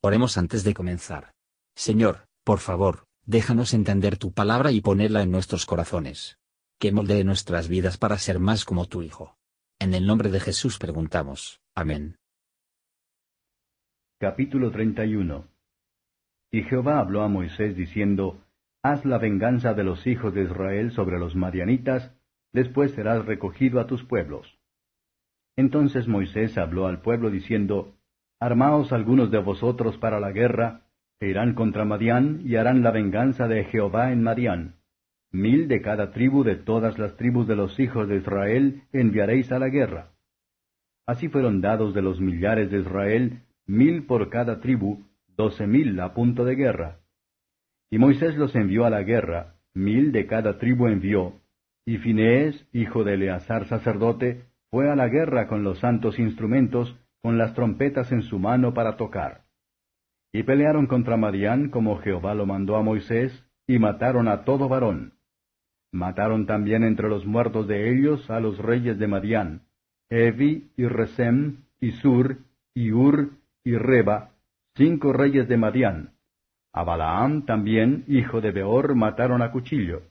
Oremos antes de comenzar. Señor, por favor, déjanos entender tu palabra y ponerla en nuestros corazones. Que moldee nuestras vidas para ser más como tu Hijo. En el nombre de Jesús preguntamos. Amén. Capítulo 31 Y Jehová habló a Moisés diciendo, Haz la venganza de los hijos de Israel sobre los madianitas, después serás recogido a tus pueblos. Entonces Moisés habló al pueblo diciendo, Armaos algunos de vosotros para la guerra, e irán contra Madián, y harán la venganza de Jehová en Madián. Mil de cada tribu de todas las tribus de los hijos de Israel enviaréis a la guerra. Así fueron dados de los millares de Israel, mil por cada tribu, doce mil a punto de guerra. Y Moisés los envió a la guerra, mil de cada tribu envió, y Finees, hijo de Eleazar sacerdote, fue a la guerra con los santos instrumentos, con las trompetas en su mano para tocar. Y pelearon contra Madián como Jehová lo mandó a Moisés, y mataron a todo varón. Mataron también entre los muertos de ellos a los reyes de Madián, Evi y Resem, y Sur, y Ur, y Reba, cinco reyes de Madián. A Balaam también, hijo de Beor, mataron a cuchillo.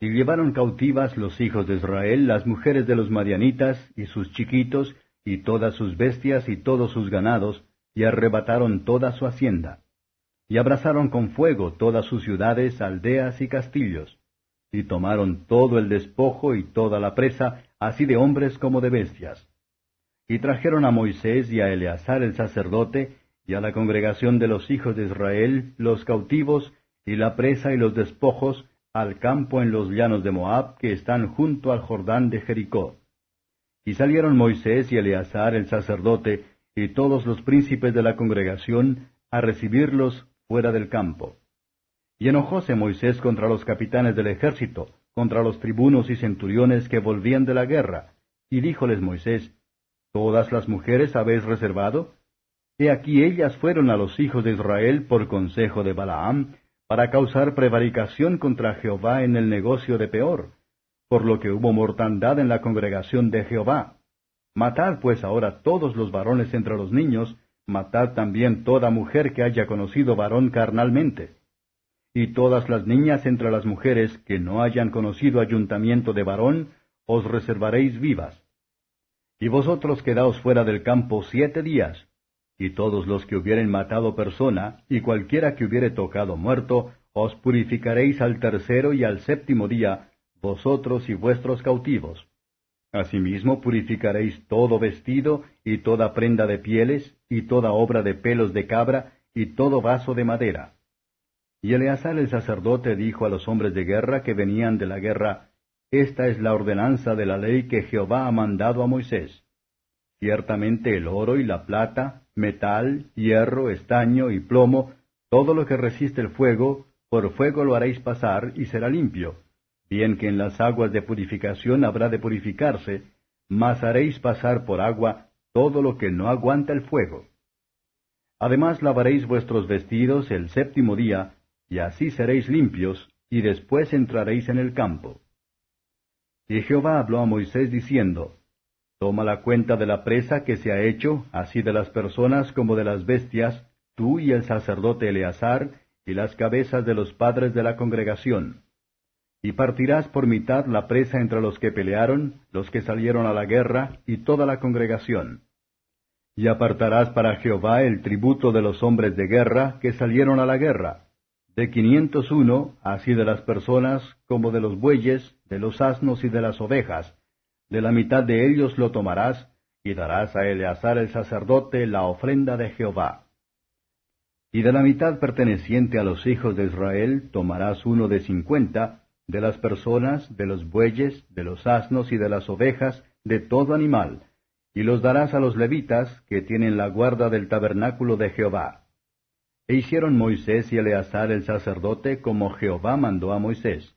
Y llevaron cautivas los hijos de Israel las mujeres de los madianitas, y sus chiquitos, y todas sus bestias y todos sus ganados, y arrebataron toda su hacienda. Y abrazaron con fuego todas sus ciudades, aldeas y castillos. Y tomaron todo el despojo y toda la presa, así de hombres como de bestias. Y trajeron a Moisés y a Eleazar el sacerdote, y a la congregación de los hijos de Israel, los cautivos, y la presa y los despojos, al campo en los llanos de Moab, que están junto al Jordán de Jericó. Y salieron Moisés y Eleazar el sacerdote, y todos los príncipes de la congregación, a recibirlos fuera del campo. Y enojóse Moisés contra los capitanes del ejército, contra los tribunos y centuriones que volvían de la guerra, y díjoles Moisés, ¿Todas las mujeres habéis reservado? He aquí ellas fueron a los hijos de Israel por consejo de Balaam, para causar prevaricación contra Jehová en el negocio de Peor, por lo que hubo mortandad en la congregación de Jehová. Matad pues ahora todos los varones entre los niños, matad también toda mujer que haya conocido varón carnalmente. Y todas las niñas entre las mujeres que no hayan conocido ayuntamiento de varón, os reservaréis vivas. Y vosotros quedaos fuera del campo siete días, y todos los que hubieren matado persona, y cualquiera que hubiere tocado muerto, os purificaréis al tercero y al séptimo día, vosotros y vuestros cautivos. Asimismo purificaréis todo vestido, y toda prenda de pieles, y toda obra de pelos de cabra, y todo vaso de madera. Y Eleazar el sacerdote dijo a los hombres de guerra que venían de la guerra, Esta es la ordenanza de la ley que Jehová ha mandado a Moisés. Ciertamente el oro y la plata, metal, hierro, estaño y plomo, todo lo que resiste el fuego, por fuego lo haréis pasar y será limpio bien que en las aguas de purificación habrá de purificarse, mas haréis pasar por agua todo lo que no aguanta el fuego. Además lavaréis vuestros vestidos el séptimo día, y así seréis limpios, y después entraréis en el campo. Y Jehová habló a Moisés diciendo, Toma la cuenta de la presa que se ha hecho, así de las personas como de las bestias, tú y el sacerdote Eleazar, y las cabezas de los padres de la congregación y partirás por mitad la presa entre los que pelearon, los que salieron a la guerra, y toda la congregación. Y apartarás para Jehová el tributo de los hombres de guerra que salieron a la guerra, de quinientos uno, así de las personas como de los bueyes, de los asnos y de las ovejas, de la mitad de ellos lo tomarás, y darás a Eleazar el sacerdote la ofrenda de Jehová. Y de la mitad perteneciente a los hijos de Israel tomarás uno de cincuenta, de las personas, de los bueyes, de los asnos y de las ovejas, de todo animal, y los darás a los levitas, que tienen la guarda del tabernáculo de Jehová. E hicieron Moisés y Eleazar el sacerdote como Jehová mandó a Moisés.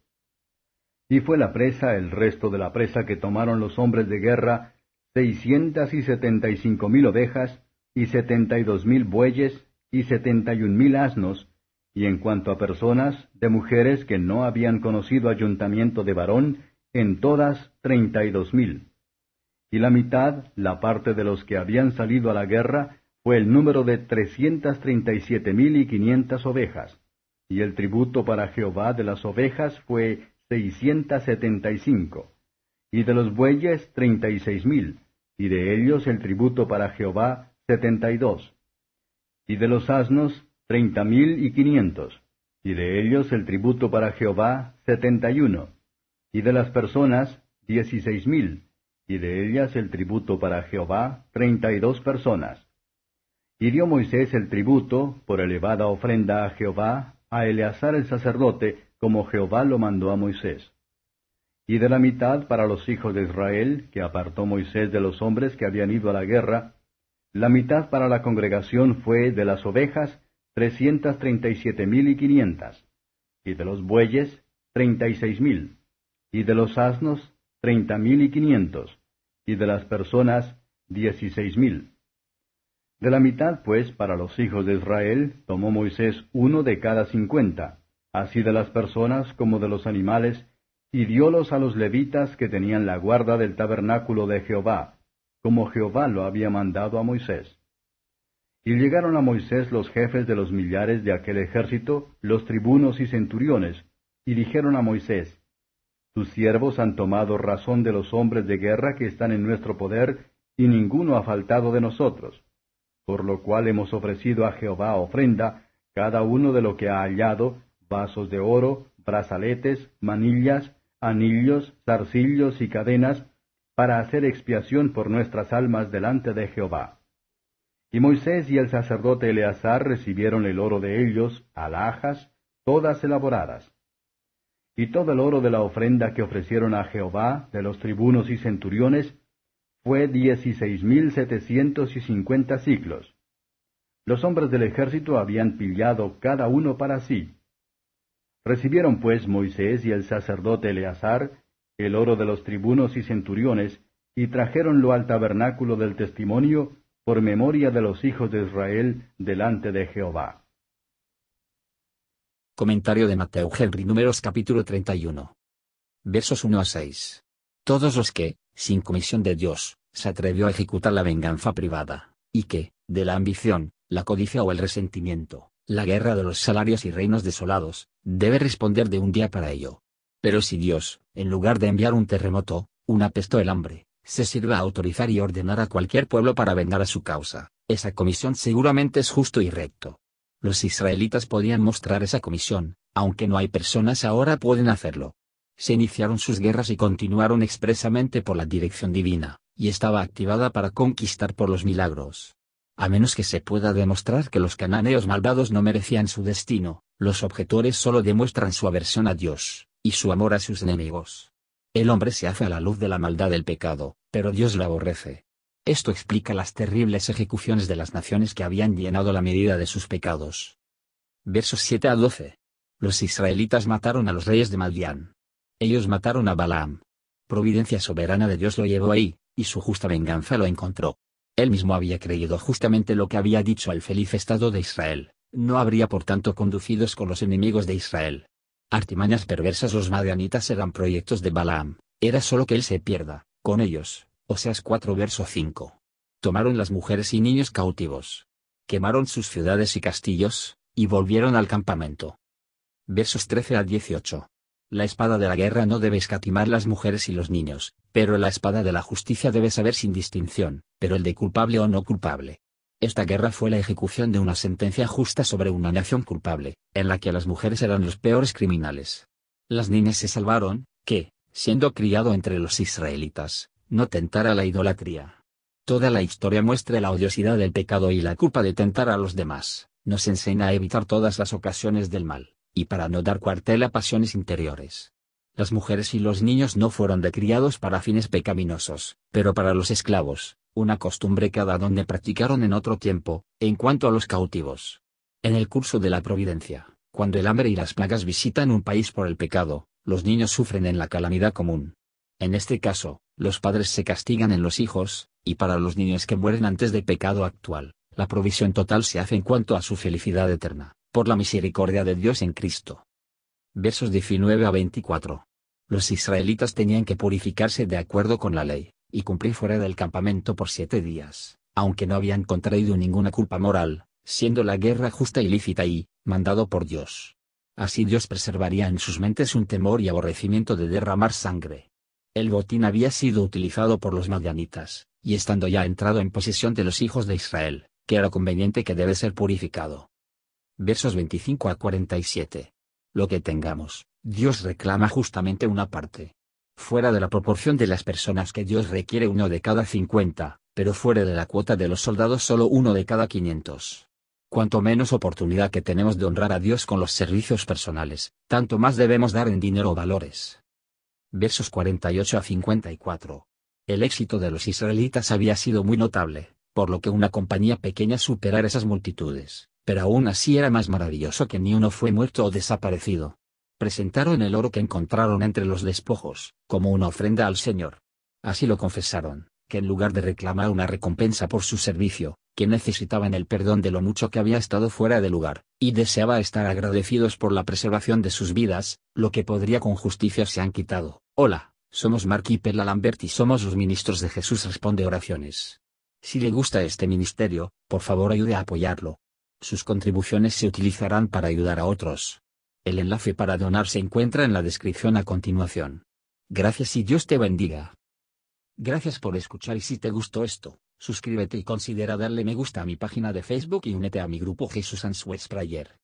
Y fue la presa, el resto de la presa que tomaron los hombres de guerra, seiscientas y setenta y cinco mil ovejas, y setenta y dos mil bueyes, y setenta y un mil asnos, y en cuanto a personas, de mujeres que no habían conocido ayuntamiento de varón, en todas treinta y dos mil. Y la mitad, la parte de los que habían salido a la guerra, fue el número de trescientas treinta y siete mil y quinientas ovejas, y el tributo para Jehová de las ovejas fue seiscientas setenta y cinco, y de los bueyes treinta y seis mil, y de ellos el tributo para Jehová setenta y dos, y de los asnos treinta mil y quinientos, y de ellos el tributo para Jehová setenta y uno, y de las personas dieciséis mil, y de ellas el tributo para Jehová treinta y dos personas. Y dio Moisés el tributo, por elevada ofrenda a Jehová, a Eleazar el sacerdote, como Jehová lo mandó a Moisés. Y de la mitad para los hijos de Israel, que apartó Moisés de los hombres que habían ido a la guerra, la mitad para la congregación fue de las ovejas trescientas treinta y siete mil y quinientas, y de los bueyes treinta y seis mil, y de los asnos treinta mil y quinientos, y de las personas dieciséis mil. De la mitad, pues, para los hijos de Israel, tomó Moisés uno de cada cincuenta, así de las personas como de los animales, y diólos a los levitas que tenían la guarda del tabernáculo de Jehová, como Jehová lo había mandado a Moisés. Y llegaron a Moisés los jefes de los millares de aquel ejército, los tribunos y centuriones, y dijeron a Moisés, Tus siervos han tomado razón de los hombres de guerra que están en nuestro poder, y ninguno ha faltado de nosotros por lo cual hemos ofrecido a Jehová ofrenda, cada uno de lo que ha hallado, vasos de oro, brazaletes, manillas, anillos, zarcillos y cadenas, para hacer expiación por nuestras almas delante de Jehová. Y Moisés y el sacerdote Eleazar recibieron el oro de ellos, alhajas, todas elaboradas. Y todo el oro de la ofrenda que ofrecieron a Jehová, de los tribunos y centuriones, fue dieciséis mil setecientos y cincuenta ciclos. Los hombres del ejército habían pillado cada uno para sí. Recibieron pues Moisés y el sacerdote Eleazar el oro de los tribunos y centuriones, y trajéronlo al tabernáculo del testimonio por memoria de los hijos de Israel delante de Jehová. Comentario de Mateo Henry Números capítulo 31. Versos 1 a 6. Todos los que, sin comisión de Dios, se atrevió a ejecutar la venganza privada, y que, de la ambición, la codicia o el resentimiento, la guerra de los salarios y reinos desolados, debe responder de un día para ello. Pero si Dios, en lugar de enviar un terremoto, una peste el hambre, se sirve a autorizar y ordenar a cualquier pueblo para vengar a su causa, esa comisión seguramente es justo y recto. Los israelitas podían mostrar esa comisión, aunque no hay personas ahora pueden hacerlo se iniciaron sus guerras y continuaron expresamente por la dirección divina, y estaba activada para conquistar por los milagros. A menos que se pueda demostrar que los cananeos malvados no merecían su destino, los objetores solo demuestran su aversión a Dios, y su amor a sus enemigos. El hombre se hace a la luz de la maldad del pecado, pero Dios lo aborrece. Esto explica las terribles ejecuciones de las naciones que habían llenado la medida de sus pecados. Versos 7 a 12. Los israelitas mataron a los reyes de Madián, ellos mataron a Balaam. Providencia soberana de Dios lo llevó ahí, y su justa venganza lo encontró. Él mismo había creído justamente lo que había dicho al feliz Estado de Israel, no habría por tanto conducidos con los enemigos de Israel. Artimañas perversas los madianitas eran proyectos de Balaam, era solo que él se pierda, con ellos, Oseas 4 verso 5. Tomaron las mujeres y niños cautivos. Quemaron sus ciudades y castillos, y volvieron al campamento. Versos 13 al 18. La espada de la guerra no debe escatimar las mujeres y los niños, pero la espada de la justicia debe saber sin distinción, pero el de culpable o no culpable. Esta guerra fue la ejecución de una sentencia justa sobre una nación culpable, en la que las mujeres eran los peores criminales. Las niñas se salvaron, que, siendo criado entre los israelitas, no tentara la idolatría. Toda la historia muestra la odiosidad del pecado y la culpa de tentar a los demás, nos enseña a evitar todas las ocasiones del mal y para no dar cuartel a pasiones interiores. Las mujeres y los niños no fueron decriados para fines pecaminosos, pero para los esclavos, una costumbre cada donde practicaron en otro tiempo, en cuanto a los cautivos. En el curso de la providencia, cuando el hambre y las plagas visitan un país por el pecado, los niños sufren en la calamidad común. En este caso, los padres se castigan en los hijos, y para los niños que mueren antes de pecado actual, la provisión total se hace en cuanto a su felicidad eterna por la misericordia de Dios en Cristo. Versos 19 a 24. Los israelitas tenían que purificarse de acuerdo con la ley, y cumplir fuera del campamento por siete días, aunque no habían contraído ninguna culpa moral, siendo la guerra justa y lícita y, mandado por Dios. Así Dios preservaría en sus mentes un temor y aborrecimiento de derramar sangre. El botín había sido utilizado por los madianitas, y estando ya entrado en posesión de los hijos de Israel, que era conveniente que debe ser purificado. Versos 25 a 47. Lo que tengamos, Dios reclama justamente una parte. Fuera de la proporción de las personas que Dios requiere uno de cada 50, pero fuera de la cuota de los soldados solo uno de cada 500. Cuanto menos oportunidad que tenemos de honrar a Dios con los servicios personales, tanto más debemos dar en dinero o valores. Versos 48 a 54. El éxito de los israelitas había sido muy notable, por lo que una compañía pequeña superar esas multitudes, pero aún así era más maravilloso que ni uno fue muerto o desaparecido. Presentaron el oro que encontraron entre los despojos, como una ofrenda al Señor. Así lo confesaron, que en lugar de reclamar una recompensa por su servicio, que necesitaban el perdón de lo mucho que había estado fuera de lugar, y deseaba estar agradecidos por la preservación de sus vidas, lo que podría con justicia se han quitado. Hola, somos Mark y Perla Lambert y somos los ministros de Jesús Responde Oraciones. Si le gusta este ministerio, por favor ayude a apoyarlo. Sus contribuciones se utilizarán para ayudar a otros. El enlace para donar se encuentra en la descripción a continuación. Gracias y Dios te bendiga. Gracias por escuchar y si te gustó esto, Suscríbete y considera darle me gusta a mi página de Facebook y únete a mi grupo Jesús Answers Prayer.